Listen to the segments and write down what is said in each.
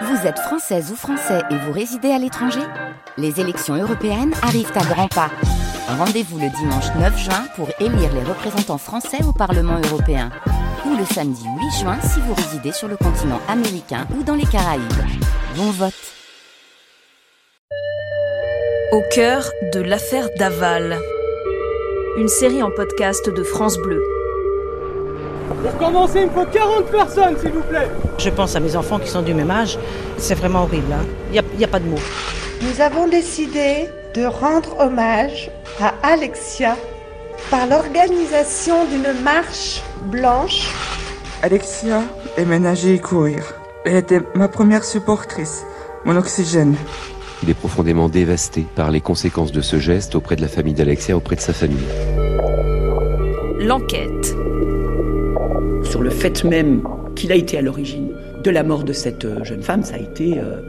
Vous êtes française ou français et vous résidez à l'étranger Les élections européennes arrivent à grands pas. Rendez-vous le dimanche 9 juin pour élire les représentants français au Parlement européen. Ou le samedi 8 juin si vous résidez sur le continent américain ou dans les Caraïbes. Bon vote Au cœur de l'affaire Daval. Une série en podcast de France Bleu. Pour commencer, il me faut 40 personnes, s'il vous plaît. Je pense à mes enfants qui sont du même âge. C'est vraiment horrible. hein. Il n'y a, pas de mots. Nous avons décidé de rendre hommage à Alexia par l'organisation d'une marche blanche. Alexia aimait nager et courir. Elle était ma première supportrice, mon oxygène. Il est profondément dévasté par les conséquences de ce geste auprès de la famille d'Alexia, auprès de sa famille. L'enquête. Sur le fait même qu'il a été à l'origine de la mort de cette euh, jeune femme, ça a été... euh,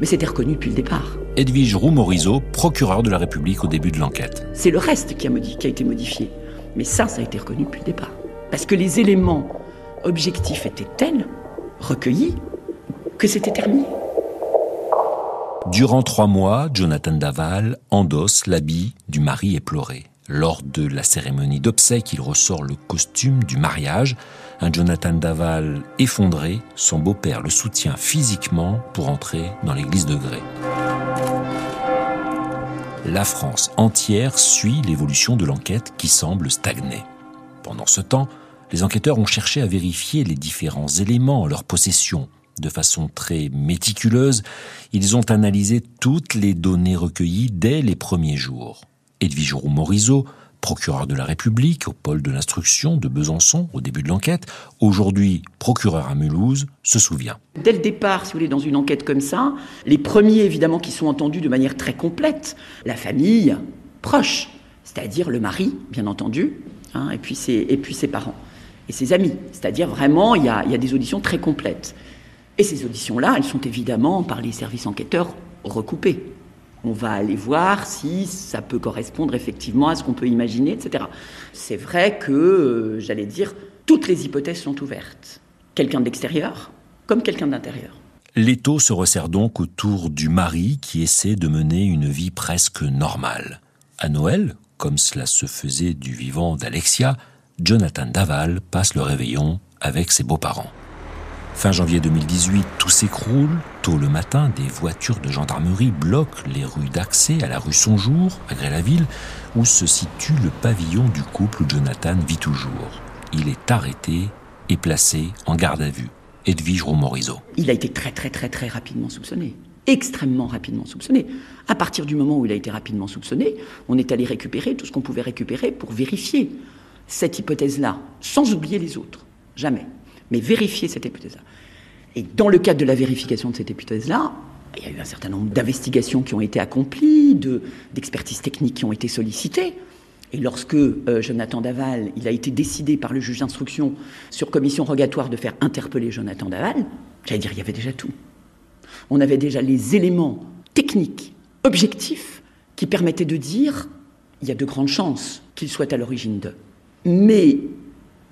mais c'était reconnu depuis le départ. Edwige Roux-Morizot, procureur de la République au début de l'enquête. C'est le reste qui a, modi- qui a été modifié. Mais ça, ça a été reconnu depuis le départ. Parce que les éléments objectifs étaient tels, recueillis, que c'était terminé. Durant trois mois, Jonathan Daval endosse l'habit du mari éploré. Lors de la cérémonie d'obsèques, il ressort le costume du mariage. Un Jonathan Daval effondré, son beau-père le soutient physiquement pour entrer dans l'église de Grès. La France entière suit l'évolution de l'enquête qui semble stagner. Pendant ce temps, les enquêteurs ont cherché à vérifier les différents éléments en leur possession. De façon très méticuleuse, ils ont analysé toutes les données recueillies dès les premiers jours. Edwige Roux-Morizot, procureur de la République au pôle de l'instruction de Besançon au début de l'enquête, aujourd'hui procureur à Mulhouse, se souvient. Dès le départ, si vous voulez, dans une enquête comme ça, les premiers, évidemment, qui sont entendus de manière très complète, la famille proche, c'est-à-dire le mari, bien entendu, hein, et, puis ses, parents, et ses amis. C'est-à-dire vraiment, il y, a, il y a des auditions très complètes. Et ces auditions-là, elles sont évidemment, par les services enquêteurs, recoupées. On va aller voir si ça peut correspondre effectivement à ce qu'on peut imaginer, etc. C'est vrai que, euh, j'allais dire, toutes les hypothèses sont ouvertes. Quelqu'un de l'extérieur, comme quelqu'un d'intérieur. L'étau se resserre donc autour du mari qui essaie de mener une vie presque normale. À Noël, comme cela se faisait du vivant d'Alexia, Jonathan Daval passe le réveillon avec ses beaux-parents. Fin janvier 2018, tout s'écroule. Tôt le matin, des voitures de gendarmerie bloquent les rues d'accès à la rue Sonjour, à Grès-la-Ville, où se situe le pavillon du couple où Jonathan vit toujours. Il est arrêté et placé en garde à vue. Edwige Roux-Morizot. Il a été très très très très rapidement soupçonné. Extrêmement rapidement soupçonné. À partir du moment où il a été rapidement soupçonné, on est allé récupérer tout ce qu'on pouvait récupérer pour vérifier cette hypothèse-là, sans oublier les autres. Jamais. Mais vérifier cette hypothèse-là. Et dans le cadre de la vérification de cette hypothèse-là, il y a eu un certain nombre d'investigations qui ont été accomplies, de- d'expertises techniques qui ont été sollicitées. Et lorsque euh, Jonathan Daval, il a été décidé par le juge d'instruction sur commission rogatoire de faire interpeller Jonathan Daval, j'allais dire, il y avait déjà tout. On avait déjà les éléments techniques, objectifs, qui permettaient de dire, il y a de grandes chances qu'il soit à l'origine d'eux. Mais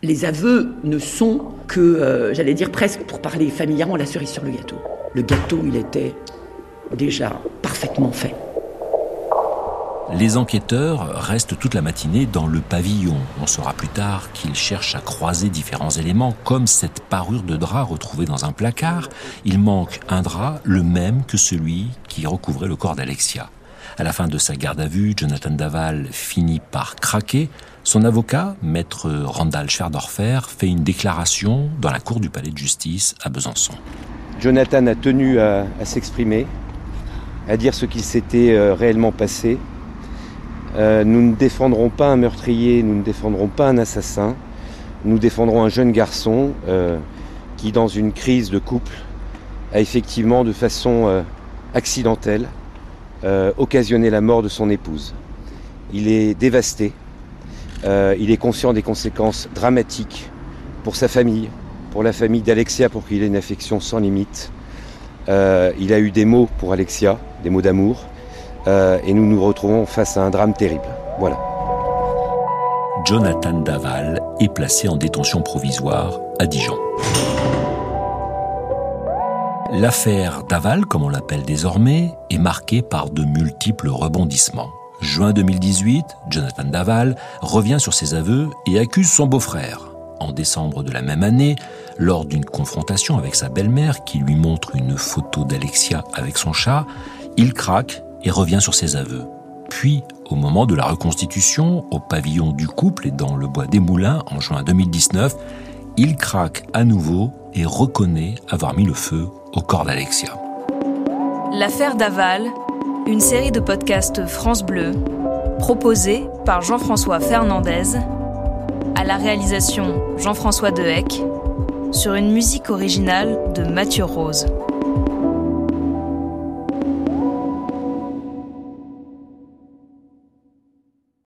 les aveux ne sont que, euh, j'allais dire presque, pour parler familièrement, la cerise sur le gâteau. Le gâteau, il était déjà parfaitement fait. Les enquêteurs restent toute la matinée dans le pavillon. On saura plus tard qu'ils cherchent à croiser différents éléments, comme cette parure de drap retrouvée dans un placard. Il manque un drap, le même que celui qui recouvrait le corps d'Alexia. À la fin de sa garde à vue, Jonathan Daval finit par craquer. Son avocat, maître Randall Schwerdorfer, fait une déclaration dans la cour du palais de justice à Besançon. Jonathan a tenu à, s'exprimer, à dire ce qu'il s'était euh, réellement passé. Euh, nous ne défendrons pas un meurtrier, nous ne défendrons pas un assassin, nous défendrons un jeune garçon euh, qui, dans une crise de couple, a effectivement, de façon accidentelle, euh, occasionné la mort de son épouse. Il est dévasté, euh, il est conscient des conséquences dramatiques pour sa famille, pour la famille d'Alexia, pour qu'il ait une affection sans limite. Euh, il a eu des mots pour Alexia, des mots d'amour, et nous nous retrouvons face à un drame terrible. Voilà. Jonathan Daval est placé en détention provisoire à Dijon. L'affaire Daval, comme on l'appelle désormais, est marquée par de multiples rebondissements. Juin 2018, Jonathan Daval revient sur ses aveux et accuse son beau-frère. En décembre de la même année, lors d'une confrontation avec sa belle-mère qui lui montre une photo d'Alexia avec son chat, il craque et revient sur ses aveux. Puis, au moment de la reconstitution, au pavillon du couple et dans le bois des Moulins en juin 2019, il craque à nouveau et reconnaît avoir mis le feu au corps d'Alexia. L'affaire Daval, une série de podcasts France Bleu, proposée par Jean-François Fernandez, à la réalisation Jean-François Dehec, sur une musique originale de Mathieu Rose.